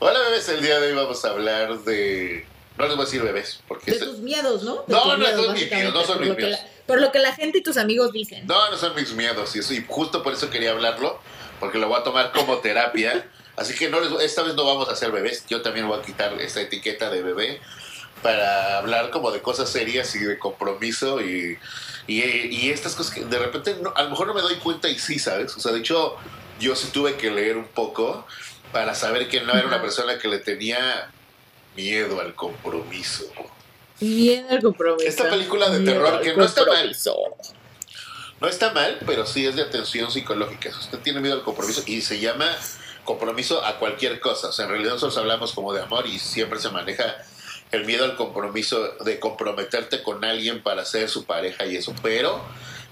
Hola bebés, el día de hoy vamos a hablar de... No les voy a decir bebés, porque... De este- tus miedos, ¿no? De No, no miedos, son mis miedos, no son mis miedos. la- por lo que la gente y tus amigos dicen. No, no son mis miedos, y, eso, y justo por eso quería hablarlo, porque lo voy a tomar como terapia. Así que no les- esta vez no vamos a hacer bebés, yo también voy a quitar esta etiqueta de bebé para hablar como de cosas serias y de compromiso y, y, y estas cosas que de repente no- a lo mejor no me doy cuenta y sí, ¿sabes? O sea, de hecho, yo sí tuve que leer un poco para saber que no era una persona que le tenía miedo al compromiso. Miedo al compromiso. Esta película de Miedo terror que no está mal. No está mal, pero sí es de atención psicológica. Si usted tiene miedo al compromiso y se llama compromiso a cualquier cosa. O sea, en realidad nosotros hablamos como de amor y siempre se maneja el miedo al compromiso de comprometerte con alguien para ser su pareja y eso. Pero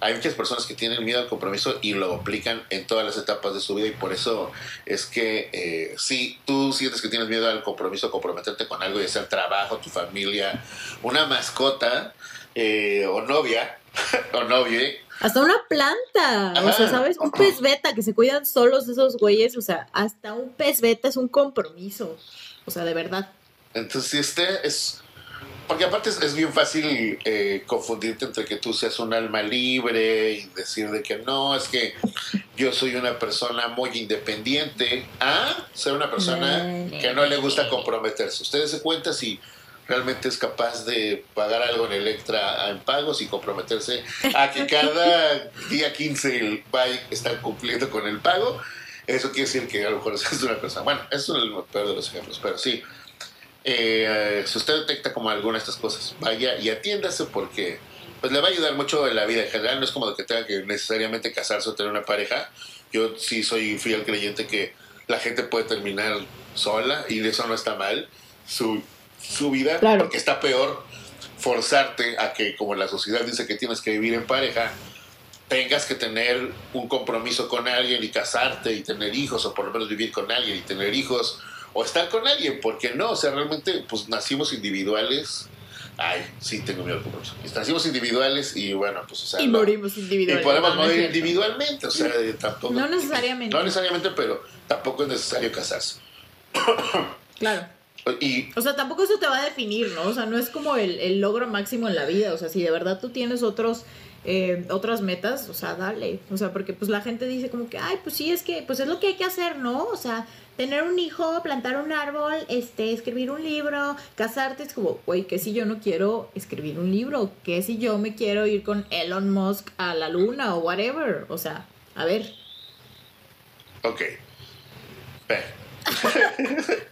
hay muchas personas que tienen miedo al compromiso y lo aplican en todas las etapas de su vida y por eso es que eh, si tú sientes que tienes miedo al compromiso, comprometerte con algo y hacer trabajo, tu familia, una mascota eh, o novia o novie, Hasta una planta. O sea. ¿sabes? Un pez beta que se cuidan solos esos güeyes. O sea, hasta un pez beta es un compromiso. O sea, de verdad. Entonces, si este es. Porque aparte es, es bien fácil eh, confundirte entre que tú seas un alma libre y decir de que no, es que yo soy una persona muy independiente, a ser una persona que no le gusta comprometerse. Ustedes se cuenta si realmente es capaz de pagar algo en Electra en pagos y comprometerse a que cada día 15 el a estar cumpliendo con el pago. Eso quiere decir que a lo mejor es una persona. Bueno, eso es el peor de los ejemplos, pero sí. Eh, si usted detecta como alguna de estas cosas, vaya y atiéndase porque pues le va a ayudar mucho en la vida en general. No es como que tenga que necesariamente casarse o tener una pareja. Yo sí soy fiel creyente que la gente puede terminar sola y eso no está mal. Su, su vida, Claro. porque está peor forzarte a que, como la sociedad dice que tienes que vivir en pareja, tengas que tener un compromiso con alguien y casarte y tener hijos, o por lo menos vivir con alguien y tener hijos, o estar con alguien, porque no, o sea, realmente, pues nacimos individuales. Ay, sí, tengo miedo al compromiso. Nacimos individuales y bueno, pues, o sea, Y no- morimos y individualmente. podemos No, no es morir individualmente, o sea, tampoco. No necesariamente. No necesariamente, pero tampoco es necesario casarse. Claro. Y O sea, tampoco eso te va a definir, ¿no? O sea, no es como el, el logro máximo en la vida. O sea, si de verdad tú tienes otros, eh, otras metas, o sea, dale. O sea, porque pues la gente dice como que, ay, pues sí, es que, pues es lo que hay que hacer, ¿no? O sea, tener un hijo, plantar un árbol, este, escribir un libro, casarte, es como, güey, que si yo no quiero escribir un libro, que si yo me quiero ir con Elon Musk a la luna o whatever. O sea, a ver. Ok. Ve,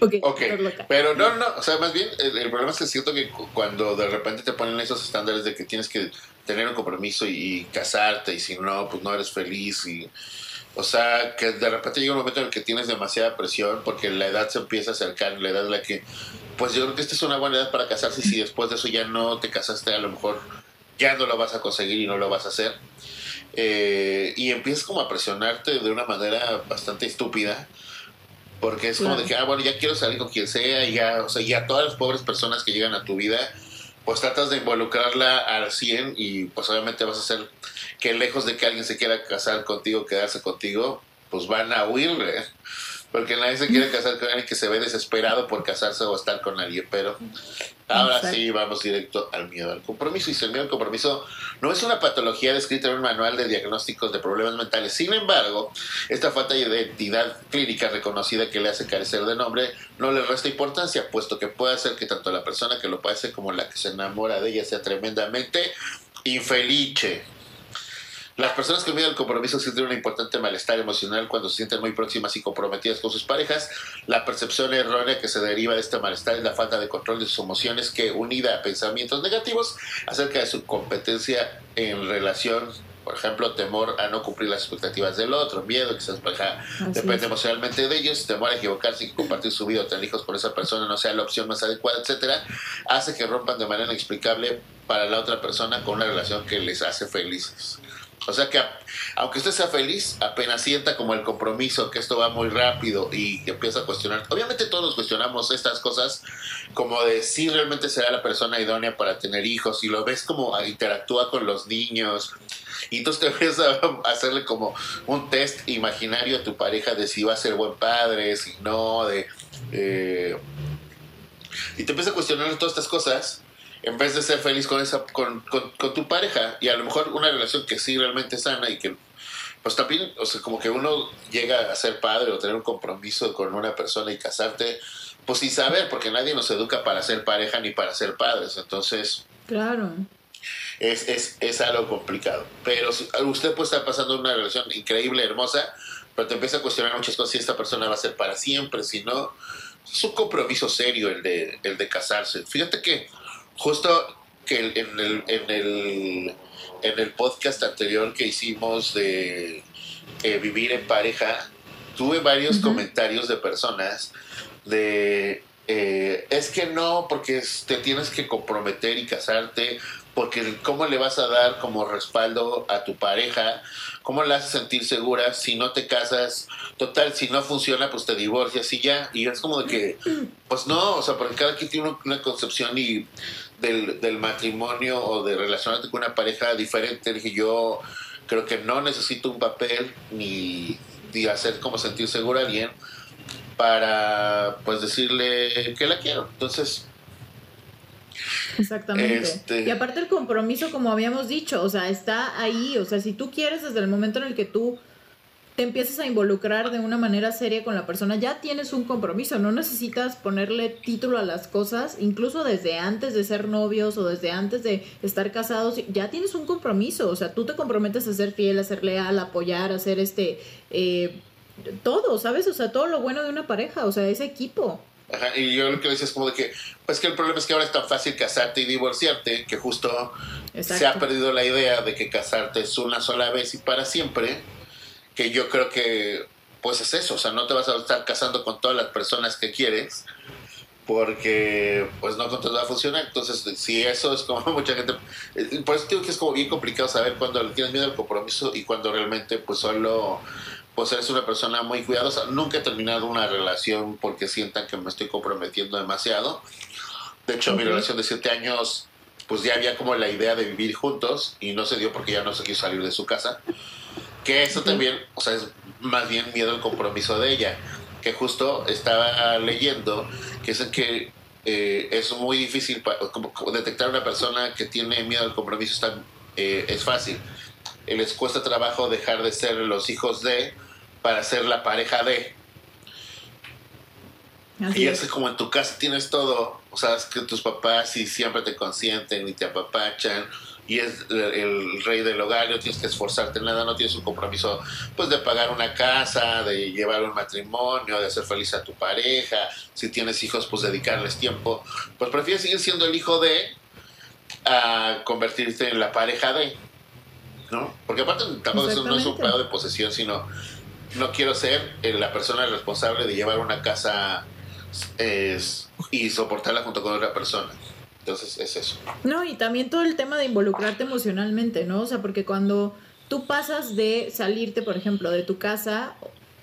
Ok, Ok, estás loca. pero no, no, o sea, más bien el, el problema es que siento que cu- cuando de repente te ponen esos estándares de que tienes que tener un compromiso y, y casarte y si no, pues no eres feliz y... O sea, que de repente llega un momento en el que tienes demasiada presión porque la edad se empieza a acercar, la edad en la que, pues yo creo que esta es una buena edad para casarse y si después de eso ya no te casaste, a lo mejor ya no lo vas a conseguir y no lo vas a hacer. Eh, y empiezas como a presionarte de una manera bastante estúpida porque es como Claro. de que, ah, bueno, ya quiero salir con quien sea, y ya, o sea, ya todas las pobres personas que llegan a tu vida, pues tratas de involucrarla al 100 y pues obviamente vas a hacer que lejos de que alguien se quiera casar contigo, quedarse contigo, pues van a huirle. Porque nadie se quiere casar con alguien que se ve desesperado por casarse o estar con alguien, pero ahora Exacto. sí vamos directo al miedo al compromiso. Y si el miedo al compromiso no es una patología descrita en un manual de diagnósticos de problemas mentales, sin embargo, esta falta de identidad clínica reconocida que le hace carecer de nombre no le resta importancia, puesto que puede hacer que tanto la persona que lo padece como la que se enamora de ella sea tremendamente infelice. Las personas con miedo al compromiso sienten un importante malestar emocional cuando se sienten muy próximas y comprometidas con sus parejas. La percepción errónea que se deriva de este malestar es la falta de control de sus emociones que, unida a pensamientos negativos acerca de su competencia en relación, por ejemplo, temor a no cumplir las expectativas del otro, miedo que se pareja depende es. emocionalmente de ellos, temor a equivocarse y que compartir su vida o tener hijos con esa persona no sea la opción más adecuada, etcétera, hace que rompan de manera inexplicable para la otra persona con una relación que les hace felices. O sea que aunque usted sea feliz, apenas sienta como el compromiso que esto va muy rápido y que empieza a cuestionar. Obviamente todos nos cuestionamos estas cosas como de si realmente será la persona idónea para tener hijos y lo ves como interactúa con los niños Y entonces te empiezas a hacerle como un test imaginario a tu pareja de si va a ser buen padre, si no, de... Eh, y te empiezas a cuestionar todas estas cosas en vez de ser feliz con, esa, con, con, tu pareja. Y a lo mejor una relación que sí realmente es sana y que pues también, o sea, como que uno llega a ser padre o tener un compromiso con una persona y casarte, pues sin saber, porque nadie nos educa para ser pareja ni para ser padres. Entonces, claro. Es, es, es algo complicado. Pero usted puede estar pasando una relación increíble, hermosa, pero te empieza a cuestionar muchas cosas si esta persona va a ser para siempre, si no. Es un compromiso serio el de, el de casarse. Fíjate que justo que en el, en el, en el podcast anterior que hicimos de eh, vivir en pareja, tuve varios comentarios de personas de eh, es que no, porque te tienes que comprometer y casarte, porque cómo le vas a dar como respaldo a tu pareja, cómo la haces sentir segura si no te casas, total, si no funciona, pues te divorcias y ya, y es como de que, pues no, o sea, porque cada quien tiene una concepción y del, matrimonio o de relacionarte con una pareja diferente, dije yo creo que no necesito un papel ni, ni hacer como sentir segura a alguien, para pues decirle que la quiero. Entonces... Exactamente. Este y aparte el compromiso, como habíamos dicho, o sea, está ahí, o sea, si tú quieres desde el momento en el que tú te empiezas a involucrar de una manera seria con la persona, ya tienes un compromiso, no necesitas ponerle título a las cosas, incluso desde antes de ser novios o desde antes de estar casados, ya tienes un compromiso, o sea, tú te comprometes a ser fiel, a ser leal, a apoyar, a ser este, eh, todo, ¿sabes? O sea, todo lo bueno de una pareja, o sea, ese equipo. Ajá, y yo lo que decía es como de que, pues que el problema es que ahora es tan fácil casarte y divorciarte, que justo se ha perdido la idea de que casarte es una sola vez y para siempre, que yo creo que, pues es eso, o sea, no te vas a estar casando con todas las personas que quieres, porque pues no te va a funcionar. Entonces, si eso es como mucha gente, eh, por eso digo que es como bien complicado saber cuándo tienes miedo al compromiso y cuando realmente pues solo pues eres una persona muy cuidadosa. Nunca he terminado una relación porque sientan que me estoy comprometiendo demasiado. De hecho, mi relación de siete años, pues ya había como la idea de vivir juntos y no se dio porque ya no se quiso salir de su casa. Que eso también, o sea, es más bien miedo al compromiso de ella. Que justo estaba leyendo que es que eh, es muy difícil como, detectar una persona que tiene miedo al compromiso. Está, eh, es fácil. Les cuesta trabajo dejar de ser los hijos de para ser la pareja de. y es. como en tu casa tienes todo, o sea, es que tus papás y siempre te consienten y te apapachan y es el, rey del hogar, no tienes que esforzarte en nada, no tienes un compromiso pues de pagar una casa, de llevar un matrimonio, de hacer feliz a tu pareja, si tienes hijos pues dedicarles tiempo, pues prefieres seguir siendo el hijo de a convertirte en la pareja de, ¿no? Porque aparte tampoco no es un pedo de posesión, sino no quiero ser eh, la persona responsable de llevar una casa y soportarla junto con otra persona. Entonces es eso. No, y también todo el tema de involucrarte emocionalmente, ¿no? O sea, porque cuando tú pasas de salirte, por ejemplo, de tu casa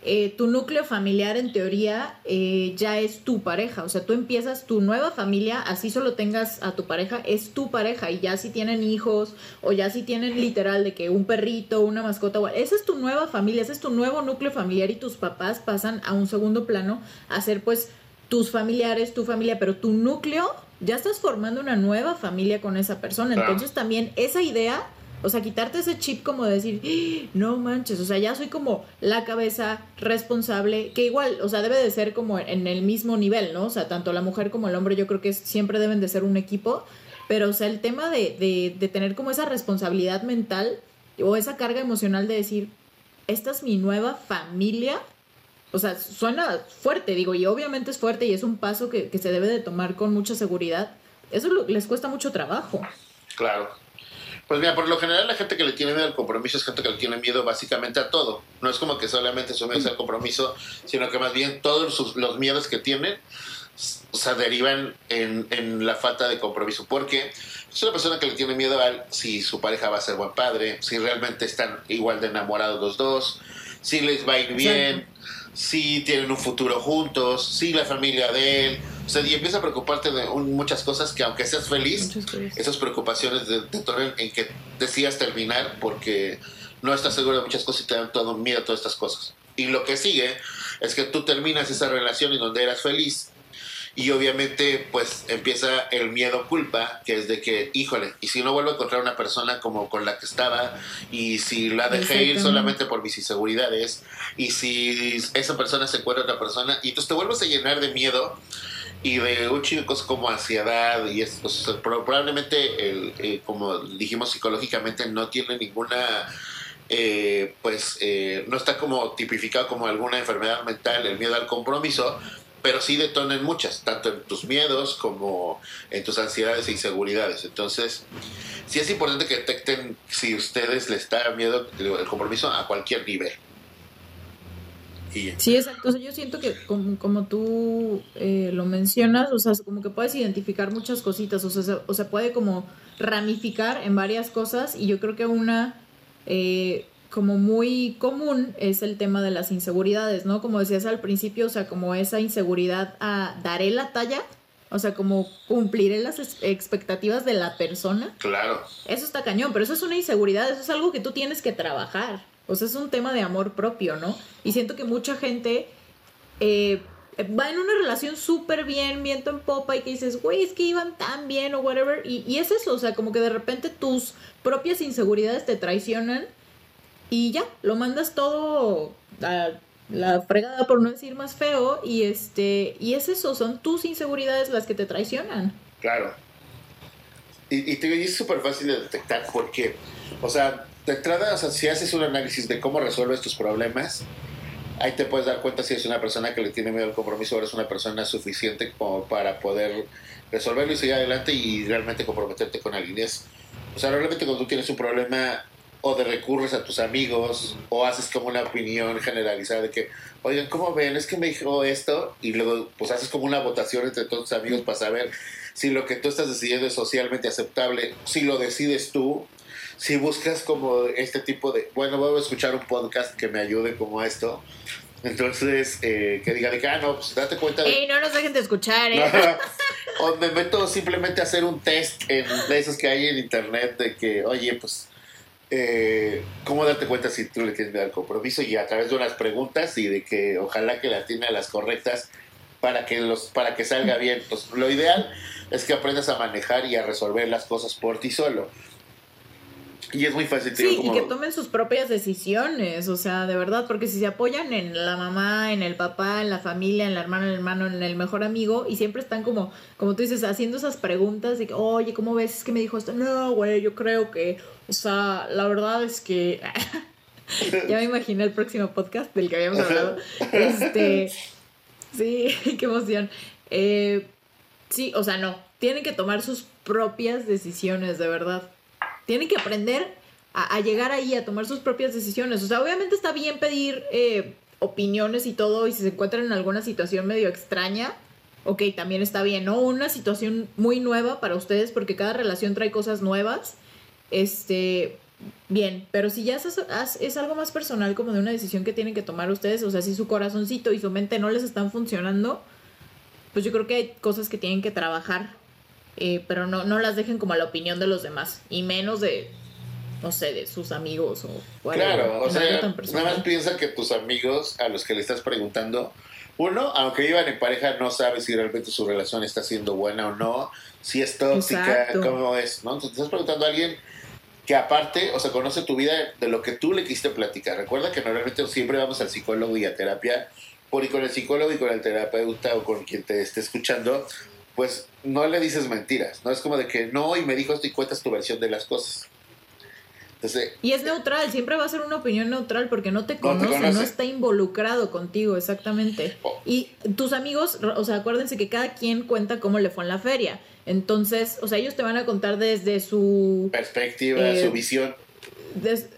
eh, tu núcleo familiar en teoría eh, ya es tu pareja, o sea, tú empiezas tu nueva familia, así solo tengas a tu pareja, es tu pareja. Y ya si tienen hijos o ya si tienen literal de que un perrito, una mascota, esa es tu nueva familia, ese es tu nuevo núcleo familiar y tus papás pasan a un segundo plano a ser pues tus familiares, tu familia, pero tu núcleo ya estás formando una nueva familia con esa persona, entonces también esa idea o sea, quitarte ese chip como de decir, ¡Ah! no manches, o sea, ya soy como la cabeza responsable, que igual, o sea, debe de ser como en el mismo nivel, ¿no? O sea, tanto la mujer como el hombre yo creo que siempre deben de ser un equipo, pero o sea, el tema de, de, de tener como esa responsabilidad mental o esa carga emocional de decir, esta es mi nueva familia, o sea, suena fuerte, digo, y obviamente es fuerte y es un paso que, que se debe de tomar con mucha seguridad. Eso les cuesta mucho trabajo. Claro, pues mira, por lo general la gente que le tiene miedo al compromiso es gente que le tiene miedo básicamente a todo. No es como que solamente su miedo al compromiso, sino que más bien todos los miedos que tienen o sea, derivan en, la falta de compromiso. Porque es una persona que le tiene miedo a si su pareja va a ser buen padre, si realmente están igual de enamorados los dos, si les va a ir bien, si tienen un futuro juntos, si la familia de él O sea, y empieza a preocuparte de muchas cosas que aunque seas feliz, esas preocupaciones de, de en que decidas terminar porque no estás seguro de muchas cosas y te dan todo miedo a todas estas cosas. Y lo que sigue es que tú terminas esa relación en donde eras feliz y obviamente pues empieza el miedo culpa, que es de que, híjole, y si no vuelvo a encontrar una persona como con la que estaba, y si la dejé ir solamente por mis inseguridades, y si esa persona se encuentra otra persona, y entonces te vuelves a llenar de miedo y de un chicos como ansiedad y es, probablemente el, eh, como dijimos psicológicamente no tiene ninguna eh, pues eh, no está como tipificado como alguna enfermedad mental el miedo al compromiso pero sí detonan muchas, tanto en tus miedos como en tus ansiedades e inseguridades. Entonces, sí es importante que detecten si ustedes les da miedo el compromiso a cualquier nivel. Sí, exacto. O sea, yo siento que como, como tú eh, lo mencionas, o sea, como que puedes identificar muchas cositas, o sea, se, o sea, puede como ramificar en varias cosas y yo creo que una eh, como muy común es el tema de las inseguridades, ¿no? Como decías al principio, o sea, como esa inseguridad a daré la talla, o sea, como cumpliré las expectativas de la persona. Claro. Eso está cañón, pero eso es una inseguridad, eso es algo que tú tienes que trabajar. O sea, es un tema de amor propio, ¿no? Y siento que mucha gente eh, va en una relación súper bien, viento en popa, y que dices, güey, es que iban tan bien o whatever. Y, y es eso, o sea, como que de repente tus propias inseguridades te traicionan y ya, lo mandas todo a la fregada por no decir más feo y este y es eso, son tus inseguridades las que te traicionan. Claro. Y, y te es súper fácil de detectar porque, o sea, de entrada, o sea, si haces un análisis de cómo resuelves tus problemas, ahí te puedes dar cuenta si es una persona que le tiene miedo al compromiso o eres una persona suficiente como para poder resolverlo y seguir adelante y realmente comprometerte con alguien. o sea, realmente cuando tú tienes un problema o de recurres a tus amigos o haces como una opinión generalizada de que, oigan, ¿cómo ven? Es que me dijo esto y luego pues haces como una votación entre todos tus amigos para saber si lo que tú estás decidiendo es socialmente aceptable, si lo decides tú, si buscas como este tipo de, bueno, voy a escuchar un podcast que me ayude como a esto. Entonces, eh, que diga de que, ah, no, pues date cuenta de... Ey, no nos dejen de escuchar, ¿eh? o me meto simplemente a hacer un test en, de esos que hay en internet de que, oye, pues eh, cómo darte cuenta si tú le tienes miedo compromiso y a través de unas preguntas y de que ojalá que la tiene a las correctas para que los para que salga bien. Pues, lo ideal es que aprendas a manejar y a resolver las cosas por ti solo. Y es muy fácil. Sí, y que tomen sus propias decisiones, o sea, de verdad, porque si se apoyan en la mamá, en el papá, en la familia, en la hermana, en el hermano, en el mejor amigo, y siempre están como, como tú dices, haciendo esas preguntas de que, oye, ¿cómo ves? Es que me dijo esto. No, güey, yo creo que, o sea, la verdad es que... ya me imaginé el próximo podcast del que habíamos hablado. Este, sí, qué emoción. Eh, sí, o sea, no, tienen que tomar sus propias decisiones, de verdad tienen que aprender a, llegar ahí, a tomar sus propias decisiones. O sea, obviamente está bien pedir eh, opiniones y todo, y si se encuentran en alguna situación medio extraña, ok, también está bien, ¿no? Una situación muy nueva para ustedes, porque cada relación trae cosas nuevas. Este, bien, pero si ya es, es, algo más personal, como de una decisión que tienen que tomar ustedes, o sea, si su corazoncito y su mente no les están funcionando, pues yo creo que hay cosas que tienen que trabajar eh, pero no, no las dejen como a la opinión de los demás, y menos de, no sé, de sus amigos o... claro, o sea, nada más piensa que tus amigos a los que le estás preguntando, uno, aunque vivan en pareja, no sabe si realmente su relación está siendo buena o no, si es tóxica, cómo es, ¿no? Entonces estás preguntando a alguien que aparte, o sea, conoce tu vida de lo que tú le quisiste platicar. Recuerda que normalmente siempre vamos al psicólogo y a terapia, por y con el psicólogo y con el terapeuta o con quien te esté escuchando, pues no le dices mentiras, no es como de que no, y me dijo esto y cuentas tu versión de las cosas. Entonces, y es neutral, siempre va a ser una opinión neutral porque no te conoce, no, está involucrado contigo, exactamente. Oh. Y tus amigos, o sea, acuérdense que cada quien cuenta cómo le fue en la feria. Entonces, o sea, ellos te van a contar desde su perspectiva, su eh,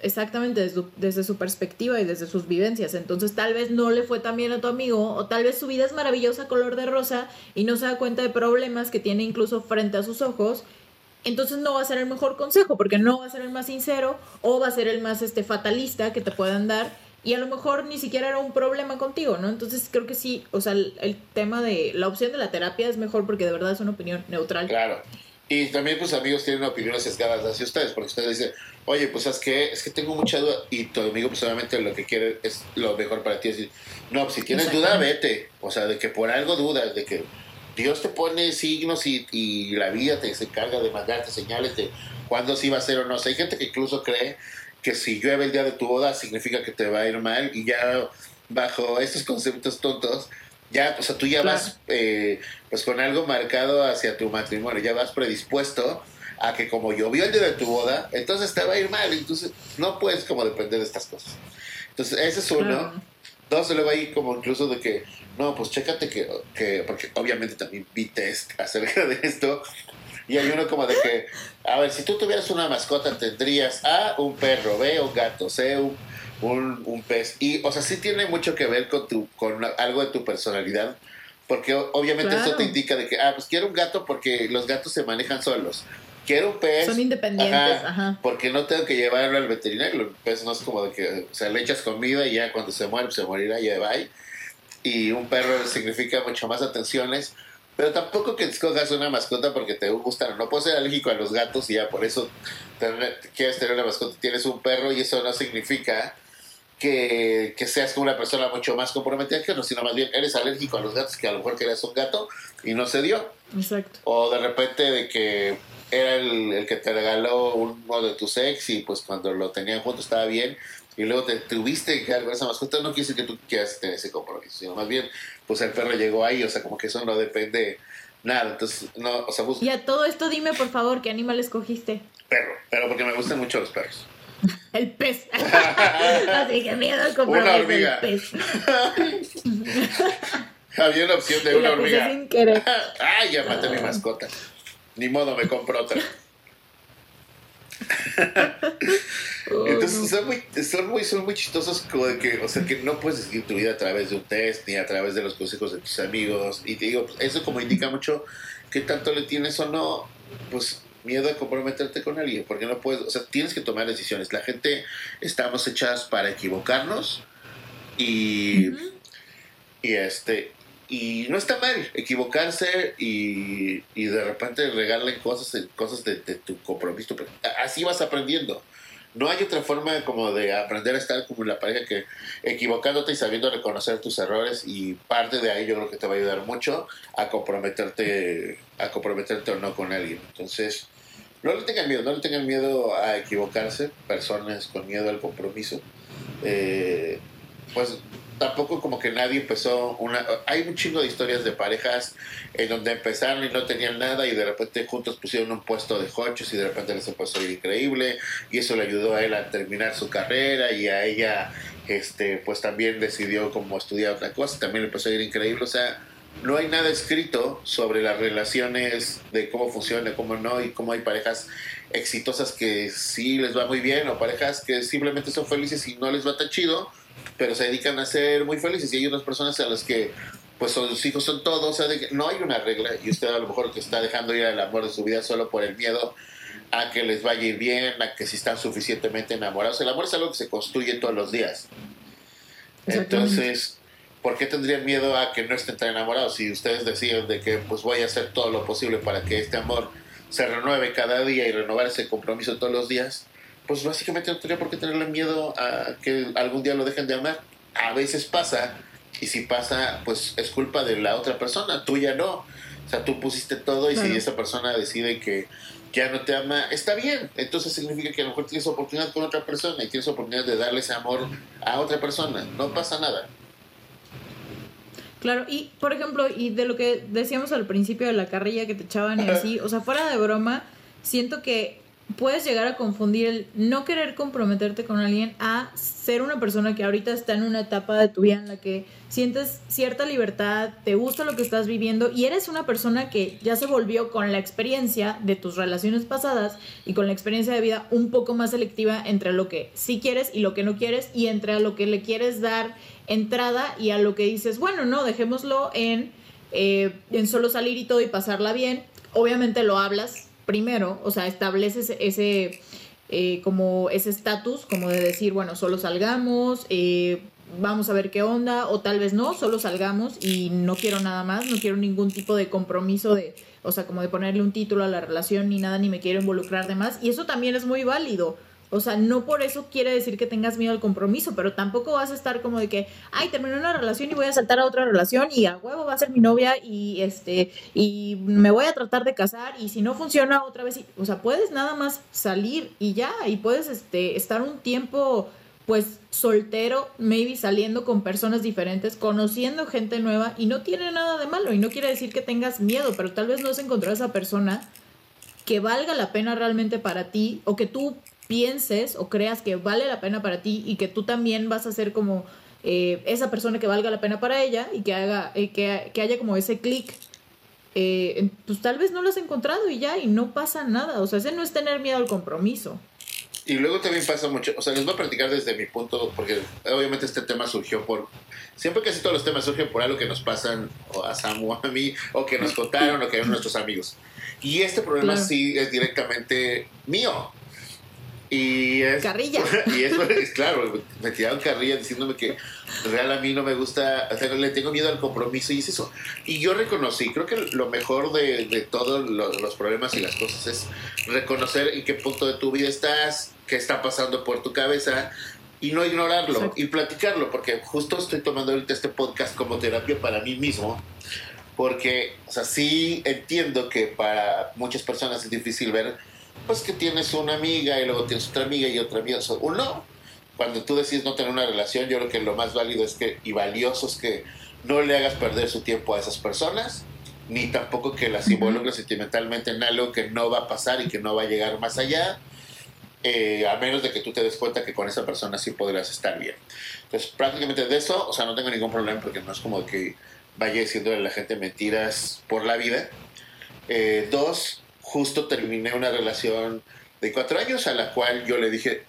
exactamente desde su, perspectiva y desde sus vivencias. Entonces tal vez no le fue tan bien a tu amigo o tal vez su vida es maravillosa color de rosa y no se da cuenta de problemas que tiene incluso frente a sus ojos. Entonces no va a ser el mejor consejo porque no va a ser el más sincero o va a ser el más este, fatalista que te puedan dar y a lo mejor ni siquiera era un problema contigo, ¿no? Entonces creo que sí, o sea, el, tema de la opción de la terapia es mejor porque de verdad es una opinión neutral. Claro. Y también pues amigos tienen opiniones sesgadas hacia ustedes, porque ustedes dicen, oye, pues es que es que tengo mucha duda y tu amigo pues obviamente lo que quiere es lo mejor para ti. Es no, pues si tienes duda, vete. O sea, de que por algo dudas, de que Dios te pone signos y, y la vida te se encarga de mandarte señales de cuándo sí va a ser o no. O sea, hay gente que incluso cree que si llueve el día de tu boda significa que te va a ir mal y ya bajo estos conceptos tontos, ya, o sea, tú ya vas eh, pues con algo marcado hacia tu matrimonio, ya vas predispuesto a que como llovió el día de tu boda, entonces te va a ir mal, entonces no puedes como depender de estas cosas. Entonces, ese es uno. Dos, luego ahí como incluso de que, no, pues chécate que, que, porque obviamente también vi test acerca de esto, y hay uno como de que, a ver, si tú tuvieras una mascota, tendrías A, un perro, B, un gato, C, un, un, pez. Y, o sea, sí tiene mucho que ver con, tu, con algo de tu personalidad. Porque obviamente esto te indica de que, ah, pues quiero un gato porque los gatos se manejan solos. Quiero un pez. Son independientes, ajá, Porque no tengo que llevarlo al veterinario. El pez no es como de que, o sea, le echas comida y ya cuando se muere, pues se morirá y ya va. Y un perro significa mucho más atenciones pero tampoco que escogas una mascota porque te gustan. No puedes ser alérgico a los gatos y ya por eso quieres tener una mascota. Tienes un perro y eso no significa que, que, seas como una persona mucho más comprometida que no, sino más bien eres alérgico a los gatos que a lo mejor querías un gato y no se dio. Exacto. O de repente de que era el, el que te regaló uno de tus ex y pues cuando lo tenían juntos estaba bien y luego te tuviste que dar esa mascota, no quiere decir que tú quieras tener ese compromiso, sino más bien pues el perro llegó ahí, o sea, como que eso no depende nada. Entonces, no, o sea, Y a todo esto dime, por favor, ¿qué animal escogiste? Perro, pero porque me gustan mucho los perros. El pez. Así que miedo al compromiso. Una hormiga. El pez. Había una opción de una hormiga. Sin querer. Ay, ya maté a mi mascota. Ni modo, me compro otra. Entonces son, muy, son, muy, son muy chistosos como de que, o sea, que no puedes decidir tu vida a través de un test ni a través de los consejos de tus amigos. Y te digo, eso como indica mucho que tanto le tienes o no, pues miedo a comprometerte con alguien, porque no puedes, o sea, tienes que tomar decisiones. La gente estamos hechas para equivocarnos y, y este y no está mal equivocarse y, y de repente regalarle cosas, cosas de, de tu compromiso. Así vas aprendiendo. No hay otra forma como de aprender a estar como la pareja que equivocándote y sabiendo reconocer tus errores y parte de ahí yo creo que te va a ayudar mucho a comprometerte, a comprometerte o no con alguien. Entonces, no le tengan miedo, no le tengan miedo a equivocarse, personas con miedo al compromiso. Eh, pues tampoco como que nadie empezó una... Hay un chingo de historias de parejas en donde empezaron y no tenían nada y de repente juntos pusieron un puesto de hochos y de repente les empezó a ir increíble y eso le ayudó a él a terminar su carrera y a ella este pues también decidió como estudiar otra cosa, también le empezó a ir increíble, o sea, no hay nada escrito sobre las relaciones de cómo funciona, cómo no y cómo hay parejas exitosas que sí les va muy bien o parejas que simplemente son felices y no les va tan chido pero se dedican a ser muy felices y hay unas personas a las que pues sus hijos son todos, o sea, no hay una regla y usted a lo mejor que está dejando ir al amor de su vida solo por el miedo a que les vaya a ir bien, a que si están suficientemente enamorados. El amor es algo que se construye todos los días. Entonces, ¿por qué tendrían miedo a que no estén tan enamorados? Si ustedes deciden de que pues voy a hacer todo lo posible para que este amor se renueve cada día y renovar ese compromiso todos los días, pues básicamente no tendría por qué tenerle miedo a que algún día lo dejen de amar. A veces pasa, y si pasa, pues es culpa de la otra persona, tuya no. O sea, tú pusiste todo y si esa persona decide que ya no te ama, está bien. Entonces significa que a lo mejor tienes oportunidad con otra persona y tienes oportunidad de darle ese amor a otra persona. No pasa nada. Claro, y por ejemplo, y de lo que decíamos al principio de la carrilla que te echaban y así, o sea, fuera de broma, siento que puedes llegar a confundir el no querer comprometerte con alguien a ser una persona que ahorita está en una etapa de tu vida en la que sientes cierta libertad, te gusta lo que estás viviendo y eres una persona que ya se volvió con la experiencia de tus relaciones pasadas y con la experiencia de vida un poco más selectiva entre lo que sí quieres y lo que no quieres y entre lo que le quieres dar entrada y a lo que dices, bueno, no, dejémoslo en, eh, en solo salir y todo y pasarla bien. Obviamente lo hablas primero, o sea, estableces ese, eh, como ese estatus, como de decir, bueno, solo salgamos, eh, vamos a ver qué onda, o tal vez no, solo salgamos y no quiero nada más, no quiero ningún tipo de compromiso de, o sea, como de ponerle un título a la relación ni nada, ni me quiero involucrar de más. Y eso también es muy válido. O sea, no por eso quiere decir que tengas miedo al compromiso, pero tampoco vas a estar como de que, ay, terminé una relación y voy a saltar a otra relación y a huevo va a ser mi novia y este y me voy a tratar de casar y si no funciona otra vez, o sea, puedes nada más salir y ya y puedes este estar un tiempo pues soltero, maybe saliendo con personas diferentes, conociendo gente nueva y no tiene nada de malo y no quiere decir que tengas miedo, pero tal vez no has encontrado a esa persona que valga la pena realmente para ti o que tú pienses o creas que vale la pena para ti y que tú también vas a ser como eh, esa persona que valga la pena para ella y que haga eh, que, que, haya como ese clic eh, pues tal vez no lo has encontrado y ya y no pasa nada o sea ese no es tener miedo al compromiso y luego también pasa mucho, o sea, les voy a platicar desde mi punto, porque obviamente este tema surgió por, siempre casi todos los temas surgen por algo que nos pasan o a Samu o a mí, o que nos contaron, o que eran nuestros amigos. Y este problema sí es directamente mío. Y es, carrilla. Y eso es claro, me tiraron carrilla diciéndome que real a mí no me gusta, o sea, le tengo miedo al compromiso y es eso. Y yo reconocí, creo que lo mejor de, de todos los, los, problemas y las cosas es reconocer en qué punto de tu vida estás, qué está pasando por tu cabeza y no ignorarlo y platicarlo, porque justo estoy tomando ahorita este podcast como terapia para mí mismo, porque, o sea, sí entiendo que para muchas personas es difícil ver pues que tienes una amiga y luego tienes otra amiga y otra amiga. uno, cuando tú decides no tener una relación, yo creo que lo más válido es que, y valioso es que no le hagas perder su tiempo a esas personas, ni tampoco que las involucres sentimentalmente en algo que no va a pasar y que no va a llegar más allá, eh, a menos de que tú te des cuenta que con esa persona sí podrías estar bien. Entonces, prácticamente de eso, o sea, no tengo ningún problema porque no es como que vaya diciéndole a la gente mentiras por la vida. Eh, dos, justo terminé una relación de cuatro años a la cual yo le dije,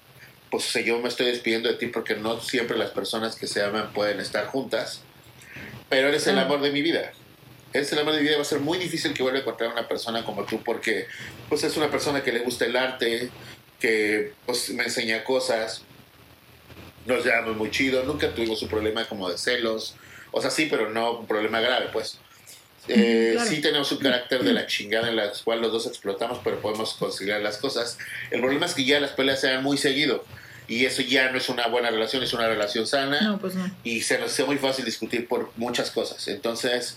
pues yo me estoy despidiendo de ti porque no siempre las personas que se aman pueden estar juntas, pero eres el amor de mi vida. Eres el amor de mi vida. Va a ser muy difícil que vuelva a encontrar una persona como tú porque pues es una persona que le gusta el arte, que pues, me enseña cosas, nos llevamos muy chido, nunca tuvimos un problema como de celos, o sea, sí, pero no un problema grave, pues. Eh, Sí tenemos un carácter de la chingada en la cual los dos explotamos, pero podemos conciliar las cosas. El problema es que ya las peleas se dan muy seguido. Y eso ya no es una buena relación, es una relación sana. Pues y se nos hace muy fácil discutir por muchas cosas. Entonces,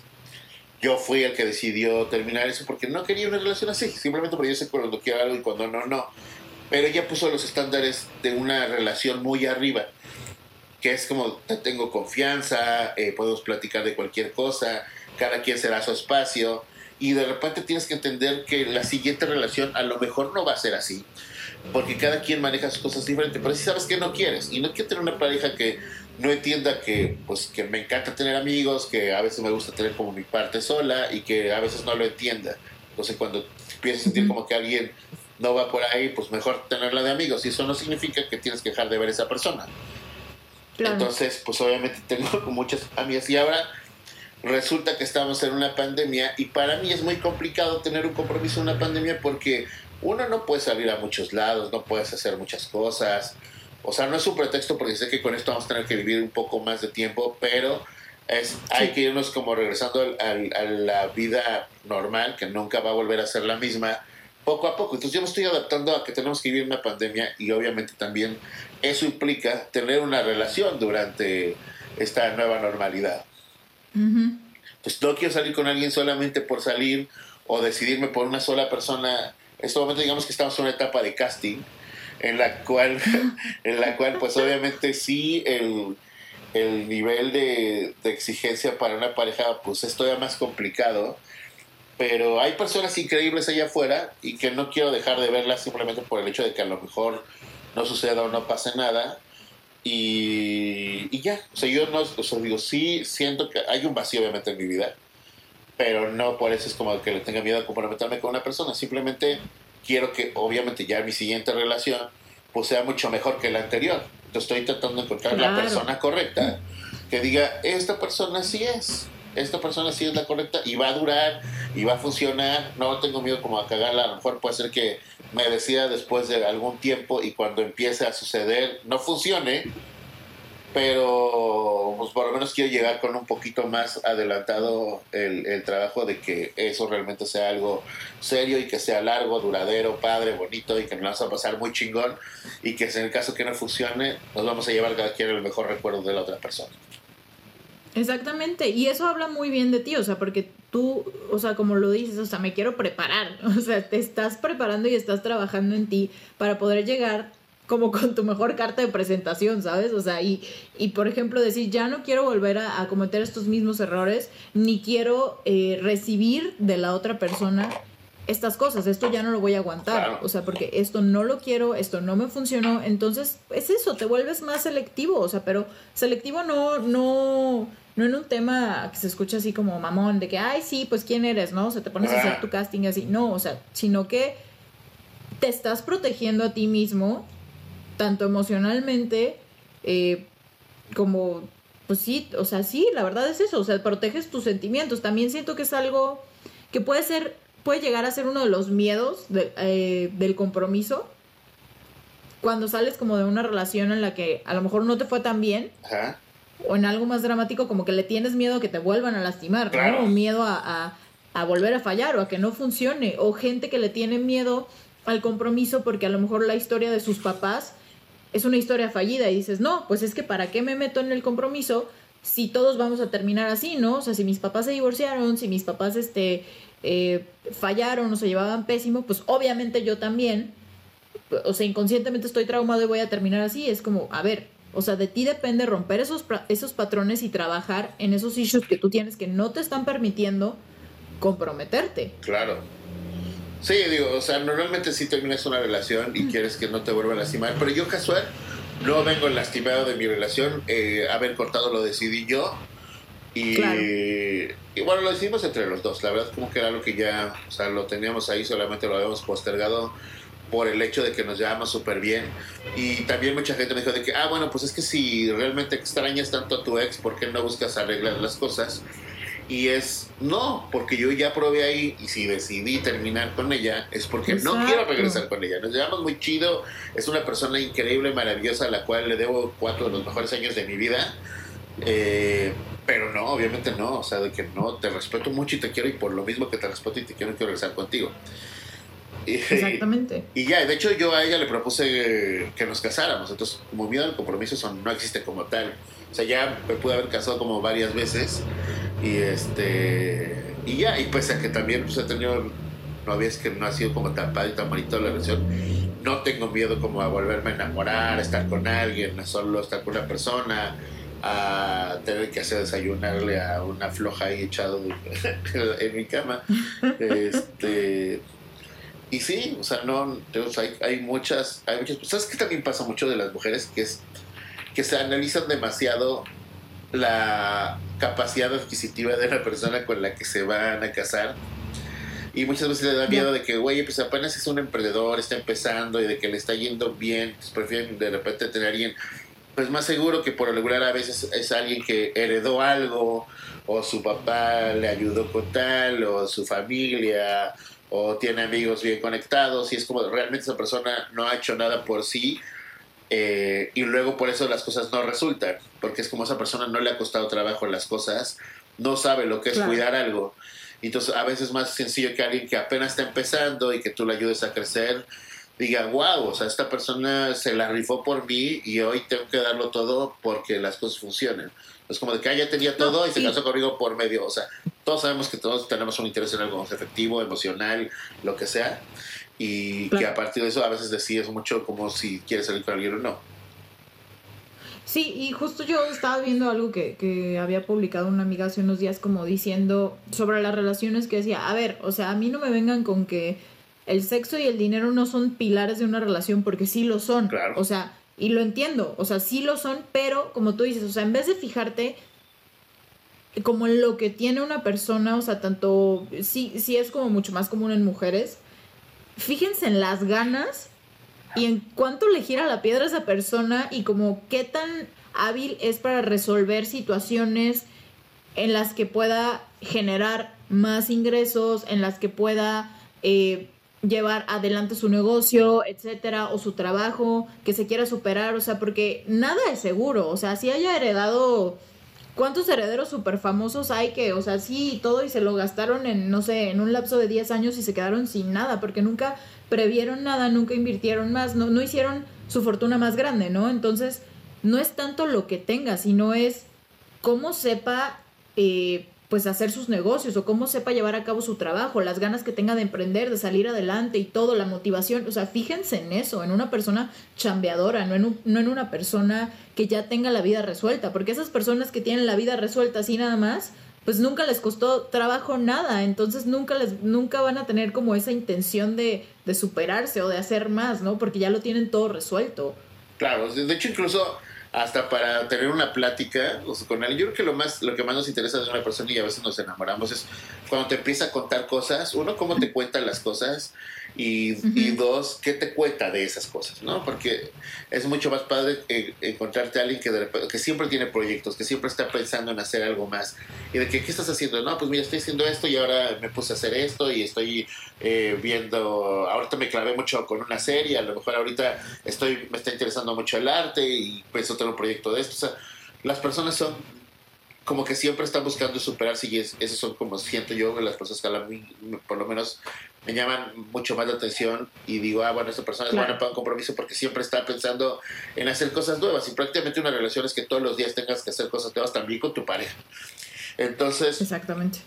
yo fui el que decidió terminar eso porque no quería una relación así. Simplemente porque yo sé cuando quiero algo y cuando no, no. Pero ella puso los estándares de una relación muy arriba. Que es como, te tengo confianza, eh, podemos platicar de cualquier cosa cada quien será su espacio y de repente tienes que entender que la siguiente relación a lo mejor no va a ser así, porque cada quien maneja sus cosas diferentes, pero si sabes que no quieres y no quiero tener una pareja que no entienda que pues que me encanta tener amigos, que a veces me gusta tener como mi parte sola y que a veces no lo entienda. Entonces cuando empiezas a sentir como que alguien no va por ahí, pues mejor tenerla de amigos y eso no significa que tienes que dejar de ver a esa persona. Entonces, pues obviamente tengo muchas amigas y ahora resulta que estamos en una pandemia y para mí es muy complicado tener un compromiso en una pandemia porque uno no puede salir a muchos lados, no puedes hacer muchas cosas. O sea, no es un pretexto porque sé que con esto vamos a tener que vivir un poco más de tiempo, pero es, hay que irnos como regresando a la vida normal, que nunca va a volver a ser la misma, poco a poco. Entonces yo me estoy adaptando a que tenemos que vivir una pandemia y obviamente también eso implica tener una relación durante esta nueva normalidad. Pues no quiero salir con alguien solamente por salir o decidirme por una sola persona. En este momento digamos que estamos en una etapa de casting en la cual, en la cual pues obviamente sí el, el nivel de, exigencia para una pareja pues es todavía más complicado. Pero hay personas increíbles allá afuera y que no quiero dejar de verlas simplemente por el hecho de que a lo mejor no suceda o no pase nada. Y, y, ya, o sea, yo no, o sea, digo, sí siento que hay un vacío obviamente en mi vida, pero no por eso es como que le tenga miedo a comprometerme con una persona, simplemente quiero que obviamente ya mi siguiente relación pues sea mucho mejor que la anterior. Entonces estoy tratando de encontrar la persona correcta que diga, esta persona sí es. Esta persona sí es la correcta y va a durar y va a funcionar. No tengo miedo como a cagarla. A lo mejor puede ser que me decida después de algún tiempo y cuando empiece a suceder no funcione. Pero pues por lo menos quiero llegar con un poquito más adelantado el, trabajo de que eso realmente sea algo serio y que sea largo, duradero, padre, bonito y que nos vamos a pasar muy chingón y que en el caso que no funcione nos vamos a llevar cada quien el mejor recuerdo de la otra persona. Exactamente, y eso habla muy bien de ti, o sea, porque tú, o sea, como lo dices, o sea, me quiero preparar, o sea, te estás preparando y estás trabajando en ti para poder llegar como con tu mejor carta de presentación, ¿sabes? O sea, y, y por ejemplo decir, ya no quiero volver a, cometer estos mismos errores, ni quiero eh, recibir de la otra persona estas cosas, esto ya no lo voy a aguantar, o sea, porque esto no lo quiero, esto no me funcionó, entonces es eso, te vuelves más selectivo, o sea, pero selectivo no, no, no en un tema que se escucha así como mamón, de que, ay, sí, pues quién eres, ¿no? O sea, te pones a hacer tu casting así, no, o sea, sino que te estás protegiendo a ti mismo, tanto emocionalmente, eh, como, pues sí, o sea, sí, la verdad es eso, o sea, proteges tus sentimientos, también siento que es algo que puede ser puede llegar a ser uno de los miedos eh, del compromiso. Cuando sales como de una relación en la que a lo mejor no te fue tan bien. O en algo más dramático, como que le tienes miedo a que te vuelvan a lastimar, O miedo a, volver a fallar o a que no funcione. O gente que le tiene miedo al compromiso porque a lo mejor la historia de sus papás es una historia fallida y dices, no, pues es que para qué me meto en el compromiso si todos vamos a terminar así, ¿no? O sea, si mis papás se divorciaron, si mis papás este, eh, fallaron o se llevaban pésimo, pues obviamente yo también, o sea, inconscientemente estoy traumado y voy a terminar así. Es como, a ver, o sea, de ti depende romper esos, esos patrones y trabajar en esos issues que tú tienes que no te están permitiendo comprometerte. Claro. Sí, digo, o sea, normalmente si terminas una relación y quieres que no te vuelva a lastimar, pero yo casual no vengo lastimado de mi relación, eh, haber cortado lo decidí yo y, bueno, lo hicimos entre los dos. La verdad, como que era algo que ya, o sea, lo teníamos ahí, solamente lo habíamos postergado por el hecho de que nos llevamos súper bien. Y también mucha gente me dijo de que, ah, bueno, pues es que si realmente extrañas tanto a tu ex, ¿por qué no buscas arreglar las cosas? Y es, no, porque yo ya probé ahí y si decidí terminar con ella es porque no quiero regresar con ella. Nos llevamos muy chido, es una persona increíble, maravillosa, a la cual le debo cuatro de los mejores años de mi vida. Eh, pero no, obviamente no, o sea, de que no, te respeto mucho y te quiero y por lo mismo que te respeto y te quiero, quiero regresar contigo. Exactamente. Y, ya, de hecho yo a ella le propuse que nos casáramos, entonces como miedo al compromiso eso no existe como tal. O sea, ya me pude haber casado como varias veces y este y ya, y pese a que también pues, he tenido novias que no ha sido como tan padre y tan bonito la relación, no tengo miedo como a volverme a enamorar, a estar con alguien, a solo estar con una persona a tener que hacer desayunarle a una floja ahí echado en mi cama. Este, y sí, o sea, no, hay, hay, muchas, hay muchas, ¿sabes qué también pasa mucho de las mujeres? Que es que se analizan demasiado la capacidad adquisitiva de la persona con la que se van a casar. Y muchas veces le da miedo de que, güey, pues apenas es un emprendedor, está empezando y de que le está yendo bien, pues prefieren de repente tener a alguien pues más seguro que por lo regular a veces es alguien que heredó algo o su papá le ayudó con tal o su familia o tiene amigos bien conectados y es como realmente esa persona no ha hecho nada por sí eh, y luego por eso las cosas no resultan porque es como esa persona no le ha costado trabajo las cosas no sabe lo que es cuidar algo. Entonces a veces es más sencillo que alguien que apenas está empezando y que tú le ayudes a crecer diga, wow, o sea, esta persona se la rifó por mí y hoy tengo que darlo todo porque las cosas funcionen. Es como de que ah, ya tenía todo y se casó conmigo por medio. O sea, todos sabemos que todos tenemos un interés en algo efectivo, emocional, lo que sea. Y que a partir de eso a veces decides mucho como si quieres salir con alguien o no. Sí, y justo yo estaba viendo algo que, que había publicado una amiga hace unos días como diciendo sobre las relaciones que decía, a ver, o sea, a mí no me vengan con que el sexo y el dinero no son pilares de una relación porque sí lo son. Claro. O sea, y lo entiendo, o sea, sí lo son, pero como tú dices, o sea, en vez de fijarte como en lo que tiene una persona, o sea, tanto, sí, sí es como mucho más común en mujeres, fíjense en las ganas y en cuánto le gira la piedra a esa persona y como qué tan hábil es para resolver situaciones en las que pueda generar más ingresos, en las que pueda eh, llevar adelante su negocio, etcétera, o su trabajo, que se quiera superar, o sea, porque nada es seguro, o sea, si haya heredado, ¿cuántos herederos súper famosos hay que, o sea, sí todo y se lo gastaron en, no sé, en un lapso de 10 años y se quedaron sin nada, porque nunca previeron nada, nunca invirtieron más, no, no hicieron su fortuna más grande, ¿no? Entonces, no es tanto lo que tenga, sino es cómo sepa eh, pues hacer sus negocios o cómo sepa llevar a cabo su trabajo, las ganas que tenga de emprender, de salir adelante y todo, la motivación, o sea, fíjense en eso, en una persona chambeadora, no en, no en una persona que ya tenga la vida resuelta, porque esas personas que tienen la vida resuelta así nada más, pues nunca les costó trabajo nada, entonces nunca les nunca van a tener como esa intención de, de superarse o de hacer más, ¿no? Porque ya lo tienen todo resuelto. Claro, de hecho incluso hasta para tener una plática con alguien. Yo creo que lo más lo que más nos interesa de una persona y a veces nos enamoramos es cuando te empieza a contar cosas, uno cómo te cuentan las cosas y, y, dos, ¿qué te cuenta de esas cosas? ¿no? Porque es mucho más padre eh, encontrarte a alguien que, que siempre tiene proyectos, que siempre está pensando en hacer algo más. Y de que, ¿qué estás haciendo? No, pues mira, estoy haciendo esto y ahora me puse a hacer esto y estoy eh, viendo, ahorita me clavé mucho con una serie, a lo mejor ahorita estoy, me está interesando mucho el arte y pienso tener un proyecto de esto. O sea, las personas son como que siempre están buscando superarse y es, esos son como siento yo las cosas que a mí por lo menos me llaman mucho más la atención y digo, ah, bueno, esta persona es buena para un compromiso porque siempre está pensando en hacer cosas nuevas y prácticamente una relación es que todos los días tengas que hacer cosas nuevas también con tu pareja. Entonces, exactamente.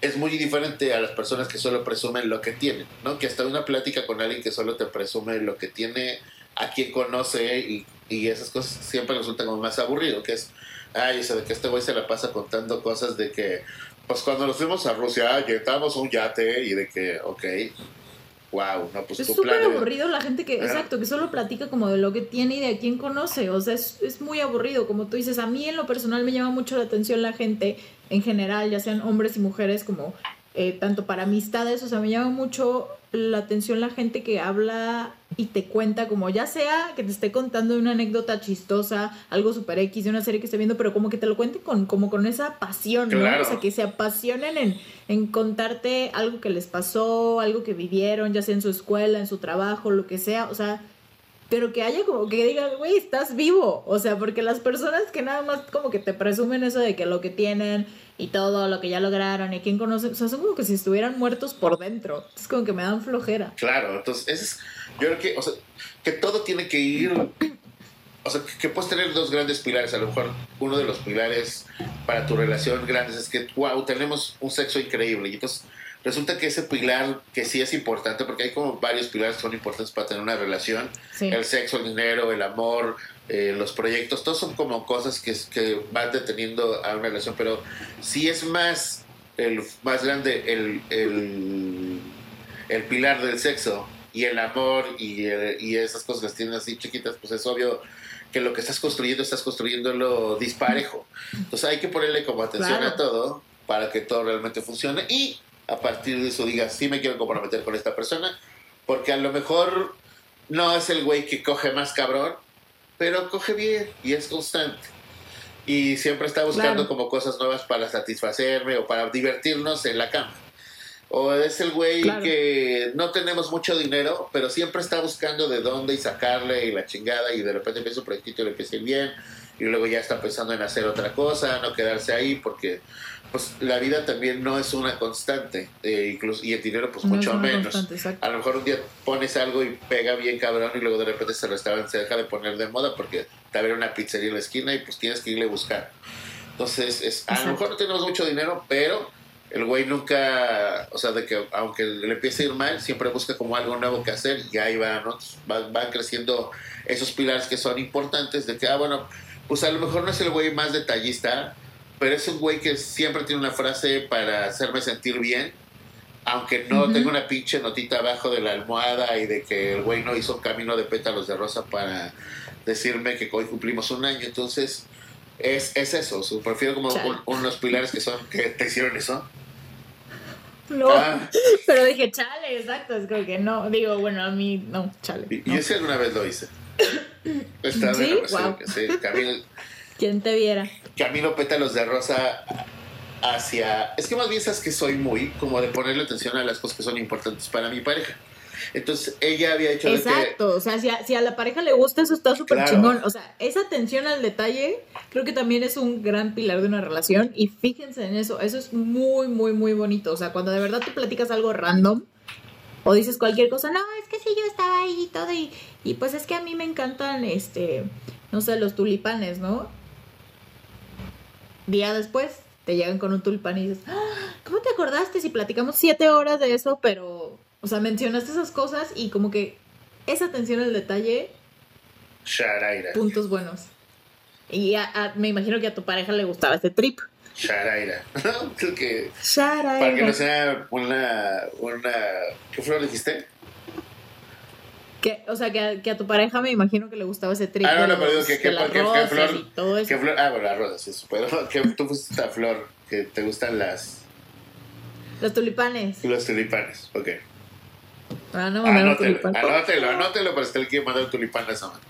Es muy diferente a las personas que solo presumen lo que tienen, ¿no? Que hasta una plática con alguien que solo te presume lo que tiene, a quien conoce y, y esas cosas siempre resultan como más aburrido, que es ay, o de que este güey se la pasa contando cosas de que, pues cuando nos fuimos a Rusia, llegamos un yate y de que, ok, wow, no, pues es súper aburrido la gente que, exacto, que solo platica como de lo que tiene y de a quién conoce, o sea, es, es muy aburrido, como tú dices, a mí en lo personal me llama mucho la atención la gente en general, ya sean hombres y mujeres, como eh, tanto para amistades, o sea, me llama mucho la atención la gente que habla y te cuenta como ya sea que te esté contando una anécdota chistosa, algo super X de una serie que esté viendo, pero como que te lo cuente con, como con esa pasión, ¿no? O sea, que se apasionen en, en contarte algo que les pasó, algo que vivieron, ya sea en su escuela, en su trabajo, lo que sea, o sea, pero que haya como que digan, güey, estás vivo. O sea, porque las personas que nada más como que te presumen eso de que lo que tienen y todo lo que ya lograron y quién conoce, o sea, son como que si estuvieran muertos por dentro. Es como que me dan flojera. Claro, entonces, es, yo creo que, o sea, que todo tiene que ir, o sea, que, puedes tener dos grandes pilares. A lo mejor uno de los pilares para tu relación grandes es que, wow, tenemos un sexo increíble. Y entonces resulta que ese pilar que sí es importante, porque hay como varios pilares que son importantes para tener una relación, el sexo, el dinero, el amor, eh, los proyectos, todos son como cosas que, que van deteniendo a una relación, pero si es más, el más grande el, el, el pilar del sexo y el amor y, y esas cosas que tienen así chiquitas, pues es obvio que lo que estás construyendo estás construyéndolo disparejo. Entonces hay que ponerle como atención a todo para que todo realmente funcione y a partir de eso digas, sí me quiero comprometer con esta persona, porque a lo mejor no es el güey que coge más cabrón, pero coge bien y es constante. Y siempre está buscando como cosas nuevas para satisfacerme o para divertirnos en la cama. O es el güey que no tenemos mucho dinero, pero siempre está buscando de dónde y sacarle y la chingada y de repente empieza un proyectito y le empieza bien y luego ya está pensando en hacer otra cosa, no quedarse ahí porque pues la vida también no es una constante, eh, incluso, y el dinero pues mucho menos. A lo mejor un día pones algo y pega bien cabrón y luego de repente ese restaurante se deja de poner de moda porque te abre una pizzería en la esquina y pues tienes que irle a buscar. Entonces, es, a lo mejor no tenemos mucho dinero, pero el güey nunca, o sea, de que aunque le empiece a ir mal, siempre busca como algo nuevo que hacer y ahí va, ¿no? Van, van creciendo esos pilares que son importantes de que, ah, bueno, pues a lo mejor no es el güey más detallista, pero es un güey que siempre tiene una frase para hacerme sentir bien, aunque no tenga una pinche notita abajo de la almohada y de que el güey no hizo un camino de pétalos de rosa para decirme que hoy cumplimos un año. Entonces, es, es eso. prefiero como unos pilares que son que te hicieron eso. No, ah. pero dije, chale, exacto, es como que no, digo, bueno, a mí no, chale. Y, yo sí alguna vez lo hice. Estaba ¿Sí? wow. ¿Quién te viera? camino pétalos de rosa hacia... Es que más bien sabes que soy muy como de ponerle atención a las cosas que son importantes para mi pareja. Entonces ella había hecho... Exacto, o sea, si a, si a, la pareja le gusta eso está súper chingón. O sea, esa atención al detalle creo que también es un gran pilar de una relación y fíjense en eso, eso es muy, muy, muy bonito. O sea, cuando de verdad tú platicas algo random o dices cualquier cosa, no, es que sí, yo estaba ahí y todo y, y pues es que a mí me encantan, este, no sé, los tulipanes, ¿no? Día después te llegan con un tulipán y dices, ah, ¿cómo te acordaste si platicamos siete horas de eso, pero o sea, mencionaste esas cosas y como que esa atención al detalle. Sharaira. Puntos buenos. Y me imagino que a tu pareja le gustaba este trip. Sharaira. Creo que. Sharaira. Para que no sea una. una ¿Qué flor dijiste? Que, o sea, que a, que a, tu pareja me imagino que le gustaba ese trip. Ah, no, no, pero digo que, que, flor. todo eso. Ah, bueno, las rosas, eso. Pero que tú fuiste esta flor que te gustan las. Los tulipanes. Los tulipanes, ok. Ah, no, anótelo, anótelo, anótelo, para estar que mandar tulipán a esa mano.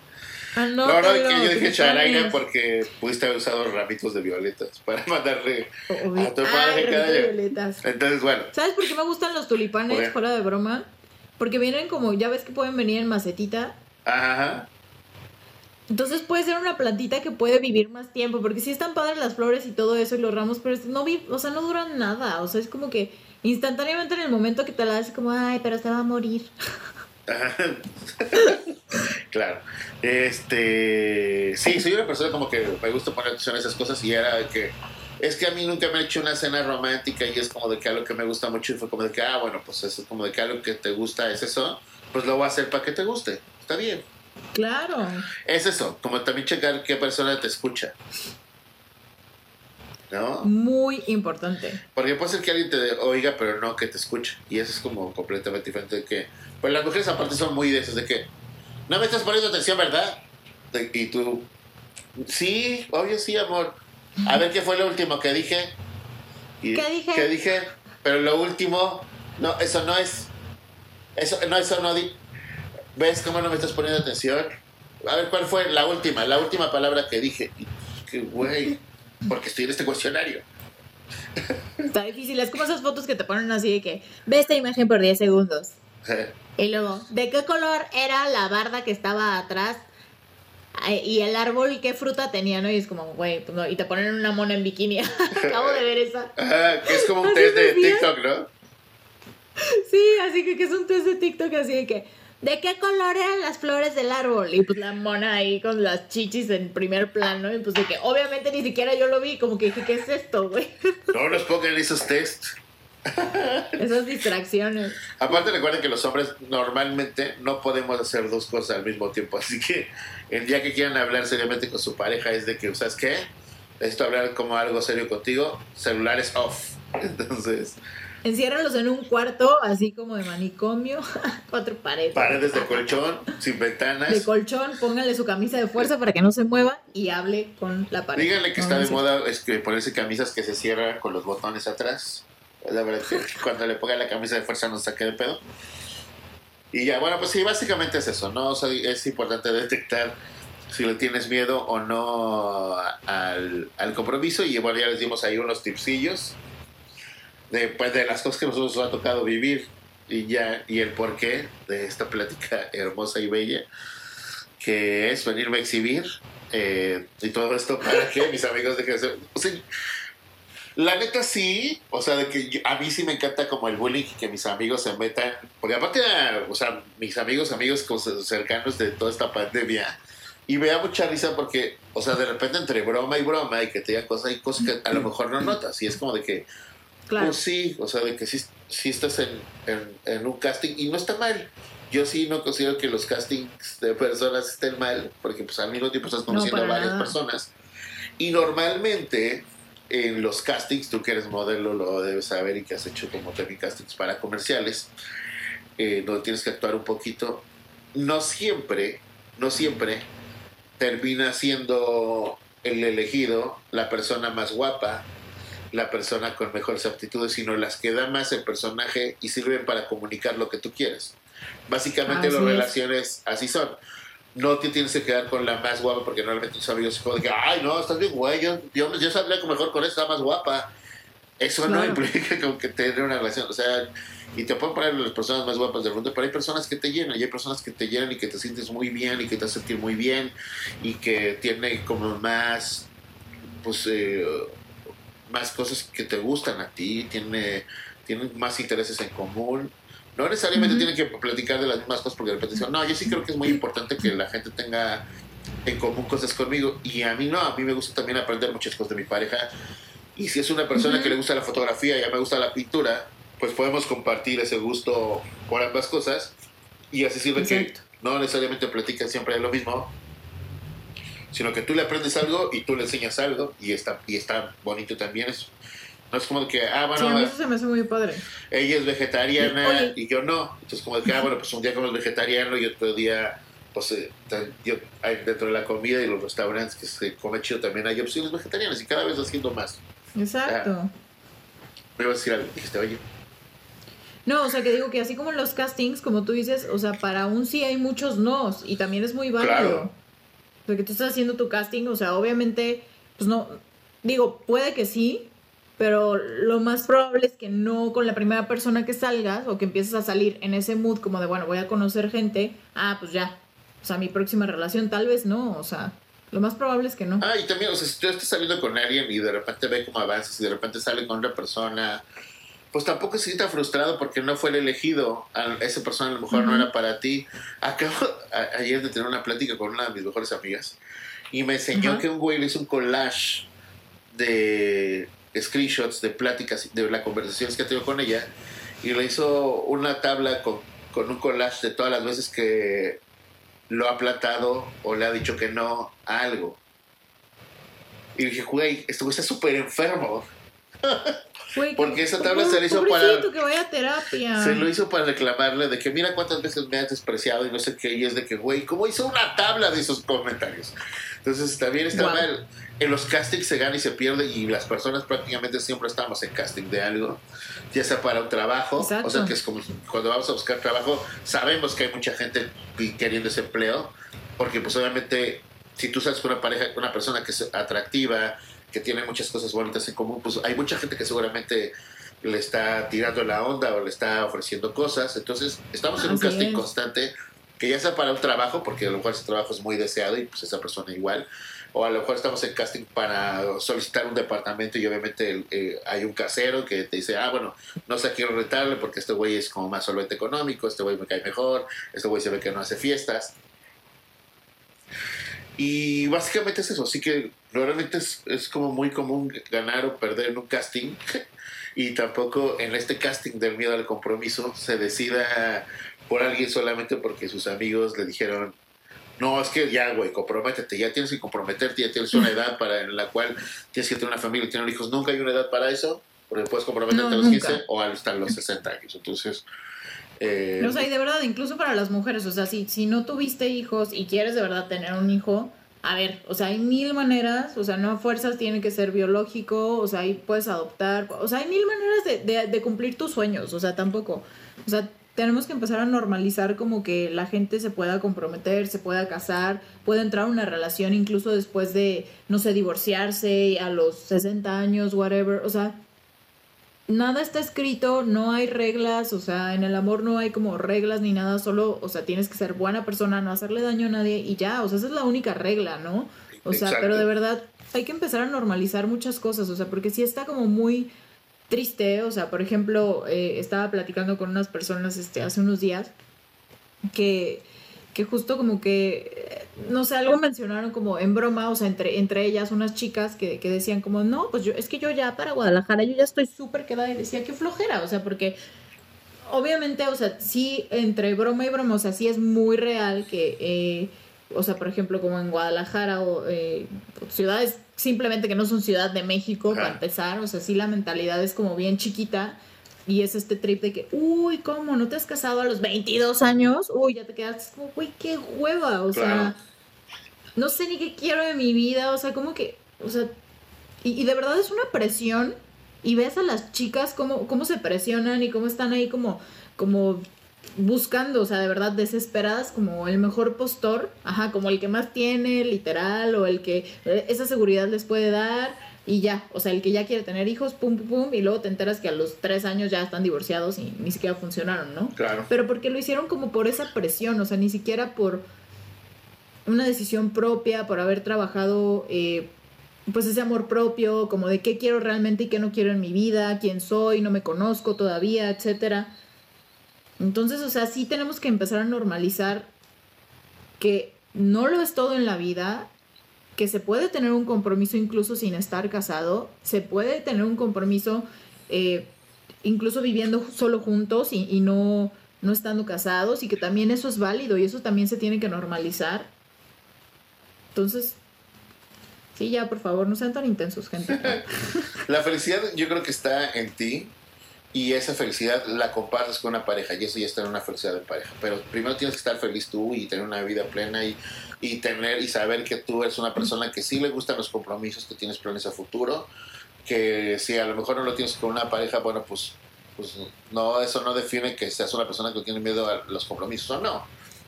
Anótelo, no, no, que yo dije charaira porque pudiste haber usado ramitos de violetas para mandarle a tu padre cada violetas. Entonces, bueno. ¿Sabes por qué me gustan los tulipanes, fuera de broma? Porque vienen como, ya ves que pueden venir en macetita. Ajá. Entonces puede ser una plantita que puede vivir más tiempo, porque sí están padres las flores y todo eso y los ramos, pero no, o sea, no duran nada, o sea, es como que instantáneamente en el momento que te la das como, ay, pero se va a morir. claro. Este, sí, soy una persona como que me gusta poner atención a esas cosas y era que es que a mí nunca me he hecho una cena romántica y es como de que algo que me gusta mucho y fue como de que, ah, bueno, pues eso, como de que algo que te gusta es eso, pues lo voy a hacer para que te guste. Está bien. Claro. Es eso, como también checar qué persona te escucha. ¿No? Muy importante. Porque puede ser que alguien te oiga, pero no que te escuche. Y eso es como completamente diferente de que... Pues las mujeres aparte son muy de esas, de que... No me estás poniendo atención, ¿verdad? y tú... Sí, obvio sí, amor. A ver qué fue lo último que dije. Y, ¿Qué dije? ¿Qué dije? Pero lo último... No, eso no es... Eso no, eso no... Di ¿Ves cómo no me estás poniendo atención? A ver, ¿cuál fue la última? La última palabra que dije. qué güey porque estoy en este cuestionario. Está difícil, es como esas fotos que te ponen así de que ve esta imagen por 10 segundos. y luego, ¿de qué color era la barda que estaba atrás? Y el árbol, ¿qué fruta tenía? ¿no? Y es como, güey, pues y te ponen una mona en bikini. Acabo de ver esa. que es como un test de TikTok, ¿no? Sí, así que, que es un test de TikTok así de que ¿de qué color eran las flores del árbol? Y pues la mona ahí con las chichis en primer plano. Y pues de que obviamente ni siquiera yo lo vi, como que dije, ¿qué es esto, güey? No nos pongan esos tests. Esas distracciones. Aparte recuerden que los hombres normalmente no podemos hacer dos cosas al mismo tiempo. Así que el día que quieran hablar seriamente con su pareja es de que, ¿sabes qué? Esto hablar como algo serio contigo, celulares off. Entonces, Enciérralos en un cuarto, así como de manicomio, cuatro paredes. Paredes de colchón, sin ventanas. De colchón, pónganle su camisa de fuerza para que no se mueva y hable con la pared. Díganle que está de moda es que ponerse camisas que se cierran con los botones atrás. La verdad que cuando le ponga la camisa de fuerza no saque de pedo. Y ya, bueno, pues sí, básicamente es eso, ¿no? es importante detectar si le tienes miedo o no al, al compromiso. Y bueno, ya les dimos ahí unos tipsillos de, pues, de las cosas que nosotros nos ha tocado vivir. Y ya y el porqué de esta plática hermosa y bella que es venirme a exhibir eh, y todo esto para que mis amigos de ser o sea, la neta sí o sea de que a mí sí me encanta como el bullying y que mis amigos se metan porque aparte o sea mis amigos amigos cercanos de toda esta pandemia y me da mucha risa porque o sea de repente entre broma y broma y que te digan cosas hay cosas que a lo mejor no notas y es como de que pues sí, o sea, de que sí, estás en, un casting y no está mal. Yo sí no considero que los castings de personas estén mal, porque pues al mismo tiempo estás conociendo a varias personas. Y normalmente en los castings, tú que eres modelo lo debes saber y que has hecho como también castings para comerciales, eh, donde tienes que actuar un poquito. No siempre, no siempre termina siendo el elegido la persona más guapa, la persona con mejores aptitudes, sino las que da más el personaje y sirven para comunicar lo que tú quieres. Básicamente las relaciones así son. no te tienes que quedar con la más guapa porque normalmente tus amigos se joden que, ay, no, estás bien guay, yo, yo, yo sabría que mejor con esta más guapa. Eso no implica como que tener una relación, o sea, y te pueden poner las personas más guapas del mundo, pero hay personas que te llenan, y hay personas que te llenan y que te sientes muy bien y que te hacen sentir muy bien y que tienen como más, pues, eh, más cosas que te gustan a ti, tiene, tienen más intereses en común. No necesariamente tienen que platicar de las mismas cosas porque de repente dicen, no, yo sí creo que es muy importante que la gente tenga en común cosas conmigo y a mí no, a mí me gusta también aprender muchas cosas de mi pareja. Y si es una persona que le gusta la fotografía y a mí me gusta la pintura, pues podemos compartir ese gusto por ambas cosas. Y así sirve que no necesariamente platican siempre de lo mismo, sino que tú le aprendes algo y tú le enseñas algo y está, y está bonito también eso. No es como que, ah, bueno. Sí, a mí eso se me hace muy padre. Ella es vegetariana y, yo no. Entonces, como que, ah, bueno, pues un día como es vegetariano y otro día, pues, eh, yo, dentro de la comida y los restaurantes que se come chido también hay opciones vegetarianas y cada vez haciendo más. Exacto. me ibas a decir algo, dijiste, oye. No, o sea, que digo que así como en los castings, como tú dices, o sea, para un sí hay muchos nos y también es muy válido. Claro. Porque tú estás haciendo tu casting, o sea, obviamente, pues no, digo, puede que sí, pero lo más probable es que no con la primera persona que salgas o que empieces a salir en ese mood como de, bueno, voy a conocer gente, ah, pues ya, o sea, mi próxima relación tal vez no, o sea, lo más probable es que no. Ah, y también, o sea, si tú estás saliendo con alguien y de repente ve cómo avanzas y de repente sale con otra persona, pues tampoco se sienta frustrado porque no fue el elegido. esa persona a lo mejor no era para ti. Acabo ayer de tener una plática con una de mis mejores amigas y me enseñó que un güey le hizo un collage de screenshots de pláticas, de las conversaciones que ha tenido con ella y le hizo una tabla con, con un collage de todas las veces que lo ha plantado o le ha dicho que no a algo. Y dije, güey, esto está súper enfermo. Porque esa tabla se le hizo para. que vaya a terapia. Se lo hizo para reclamarle de que mira cuántas veces me has despreciado y no sé qué. Y es de que, güey, ¿cómo hizo una tabla de esos comentarios? Entonces también está mal. En los castings se gana y se pierde y las personas prácticamente siempre estamos en casting de algo, ya sea para un trabajo, o sea que es como cuando vamos a buscar trabajo, sabemos que hay mucha gente queriendo ese empleo, porque pues obviamente si tú sabes que una pareja, una persona que es atractiva, que tiene muchas cosas bonitas en común, pues hay mucha gente que seguramente le está tirando la onda o le está ofreciendo cosas. Entonces, estamos en un casting constante, que ya sea para un trabajo, porque a lo mejor ese trabajo es muy deseado y pues esa persona igual, o a lo mejor estamos en casting para solicitar un departamento y obviamente eh, hay un casero que te dice, ah, bueno, no sé, quiero retarle porque este güey es como más solvente económico, este güey me cae mejor, este güey se ve que no hace fiestas. Y básicamente es eso, así que normalmente es, es, como muy común ganar o perder en un casting y tampoco en este casting del miedo al compromiso se decida por alguien solamente porque sus amigos le dijeron no, es que ya, güey, comprométete, ya tienes que comprometerte, ya tienes una edad para en la cual tienes que tener una familia y tener hijos. Nunca hay una edad para eso, porque puedes comprometerte a los 15 o hasta los 60 años. Entonces, eh, o sea, y de verdad, incluso para las mujeres, o sea, si, si no tuviste hijos y quieres de verdad tener un hijo, a ver, o sea, hay mil maneras, o sea, no a fuerzas tiene que ser biológico, o sea, ahí puedes adoptar, o sea, hay mil maneras de, cumplir tus sueños, o sea, tampoco, o sea, tenemos que empezar a normalizar como que la gente se pueda comprometer, se pueda casar, pueda entrar a una relación incluso después de, no sé, divorciarse a los 60 años, whatever, o sea, nada está escrito, no hay reglas, o sea, en el amor no hay como reglas ni nada, solo, o sea, tienes que ser buena persona, no hacerle daño a nadie y ya, o sea, esa es la única regla, ¿no? O sea, pero de verdad hay que empezar a normalizar muchas cosas, o sea, porque si está como muy triste, o sea, por ejemplo, eh, estaba platicando con unas personas este, hace unos días que que justo como que, no sé, algo mencionaron como en broma, o sea, entre, entre ellas unas chicas que, que decían como, no, pues yo, es que yo ya para Guadalajara, yo ya estoy súper quedada y decía, qué flojera, o sea, porque obviamente, o sea, sí, entre broma y broma, o sea, sí es muy real que, eh, o sea, por ejemplo, como en Guadalajara o eh, ciudades simplemente que no son ciudad de México, para empezar, o sea, sí la mentalidad es como bien chiquita y es este trip de que, uy, ¿cómo? ¿No te has casado a los 22 años? Uy, ya te quedas como, güey, qué hueva. O sea, no sé ni qué quiero de mi vida. O sea, como que, o sea, y, de verdad es una presión. Y ves a las chicas cómo, cómo se presionan y cómo están ahí como, como buscando, o sea, de verdad desesperadas como el mejor postor, ajá, como el que más tiene, literal, o el que eh, esa seguridad les puede dar y ya, o sea, el que ya quiere tener hijos, pum, pum, pum, y luego te enteras que a los tres años ya están divorciados y ni siquiera funcionaron, ¿no? Claro. Pero porque lo hicieron como por esa presión, o sea, ni siquiera por una decisión propia, por haber trabajado, eh, pues ese amor propio, como de qué quiero realmente y qué no quiero en mi vida, quién soy, no me conozco todavía, etcétera. Entonces, o sea, sí tenemos que empezar a normalizar que no lo es todo en la vida, que se puede tener un compromiso incluso sin estar casado, se puede tener un compromiso eh, incluso viviendo solo juntos y, y, no, no estando casados y que también eso es válido y eso también se tiene que normalizar. Entonces, sí, ya, por favor, no sean tan intensos, gente. La felicidad yo creo que está en ti y esa felicidad la compartes con una pareja y eso ya está en una felicidad de pareja. Pero primero tienes que estar feliz tú y tener una vida plena y, y tener y saber que tú eres una persona que sí le gustan los compromisos, que tienes planes a futuro, que si a lo mejor no lo tienes con una pareja, bueno, pues, pues no, eso no define que seas una persona que tiene miedo a los compromisos o no.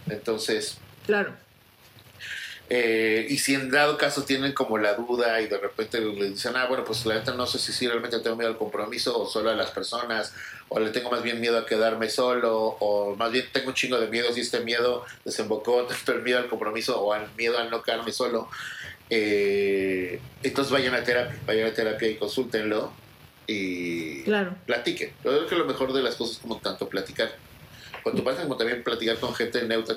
Entonces, claro. Eh, y si en dado caso tienen como la duda y de repente le dicen, ah, bueno, pues la neta no sé si, si realmente tengo miedo al compromiso o solo a las personas, o le tengo más bien miedo a quedarme solo, o más bien tengo un chingo de miedos y este miedo desembocó tanto el miedo al compromiso o al miedo al no quedarme solo. Eh, entonces vayan a terapia, vayan a terapia y consúltenlo y claro. platiquen. Yo creo que lo mejor de las cosas es como tanto platicar con tu pareja como también platicar con gente neutra,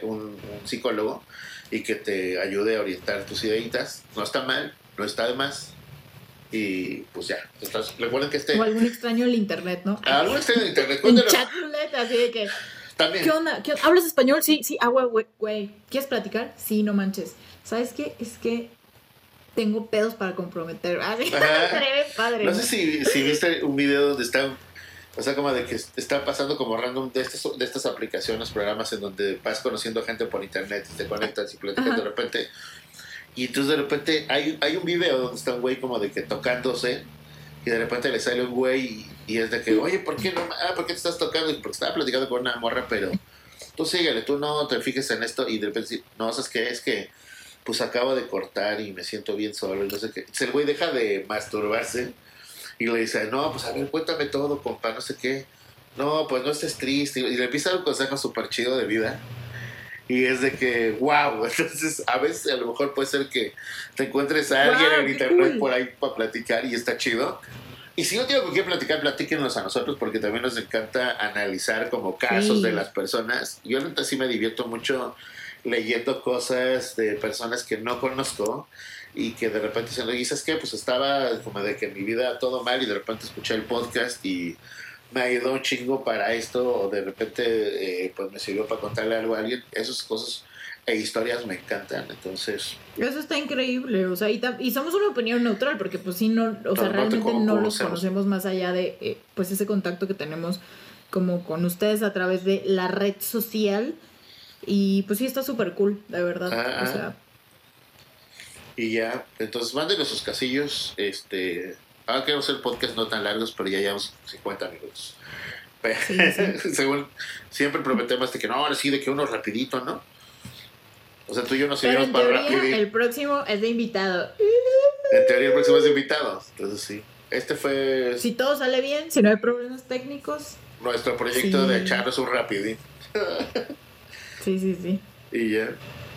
como un, un psicólogo y que te ayude a orientar tus ideitas. No está mal, no está de más. Y pues ya, entonces, recuerden que este... O algún extraño del internet, ¿no? Algún extraño del internet. En chat así de que... También. ¿Qué onda? ¿Qué onda? ¿Hablas español? Sí, sí, agua, güey, güey. ¿Quieres platicar? Sí, no manches. ¿Sabes qué? Es que tengo pedos para comprometer. Así, padre. No sé si, si viste un video donde está o sea, como de que está pasando como random de estas, de estas aplicaciones, programas en donde vas conociendo gente por internet y te conectas y platicas de repente. Y entonces de repente hay, hay un video donde está un güey como de que tocándose y de repente le sale un güey y, y es de que, oye, ¿por qué no? Ah, ¿por qué te estás tocando? Porque estaba platicando con una morra, pero tú síguele, tú no te fijes en esto y de repente, no, ¿sabes qué? Es que pues acabo de cortar y me siento bien solo y no sé qué. Entonces el güey deja de masturbarse y le dice, no, pues a ver, cuéntame todo, compa, no sé qué. No, pues no estés triste. Y le empieza a dar un consejo súper chido de vida. Y es de que, wow, entonces a veces a lo mejor puede ser que te encuentres a alguien Wow, en internet cool. por ahí para platicar y está chido. Y si no tienen con quién platicar, platíquenos a nosotros porque también nos encanta analizar como casos Sí. de las personas. Yo ahorita sí me divierto mucho leyendo cosas de personas que no conozco y que de repente dicen, oye, ¿sabes qué? Pues estaba como de que mi vida todo mal y de repente escuché el podcast y me ayudó un chingo para esto o de repente eh, pues me sirvió para contarle algo a alguien. Esas cosas e historias me encantan. Entonces, Eso está increíble, o sea, y, y somos una opinión neutral, porque pues sí, no, o sea, realmente no los conocemos. conocemos más allá de, eh, pues, ese contacto que tenemos como con ustedes a través de la red social, y pues sí, está súper cool, de verdad, Ah, o sea, y ya, entonces mándenos sus casillos. Este, ahora queremos hacer podcast no tan largos, pero ya llevamos 50 minutos. Pe- Sí, sí. Según siempre prometemos de que no, ahora sí, de que uno rapidito, ¿no? O sea, tú y yo nos en para teoría rapidito. el próximo es de invitado. En teoría el próximo es de invitados. Entonces sí. Este fue Si todo sale bien, si no hay problemas técnicos, nuestro proyecto Sí. de echarnos un rapidín. sí, sí, sí. Y ya.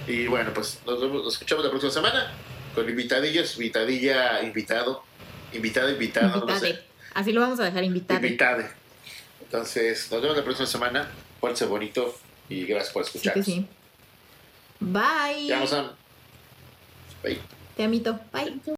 Y bueno, pues nos, vemos- nos escuchamos la próxima semana con invitadillos, invitadilla, invitado, invitada, invitado, no Invitade. sé. Así lo vamos a dejar invitado. Invitade. Entonces, nos vemos la próxima semana. Pórtense bonito y gracias por Sí escucharnos. que sí. Bye. Ya vamos a... Bye. Te amito. Bye.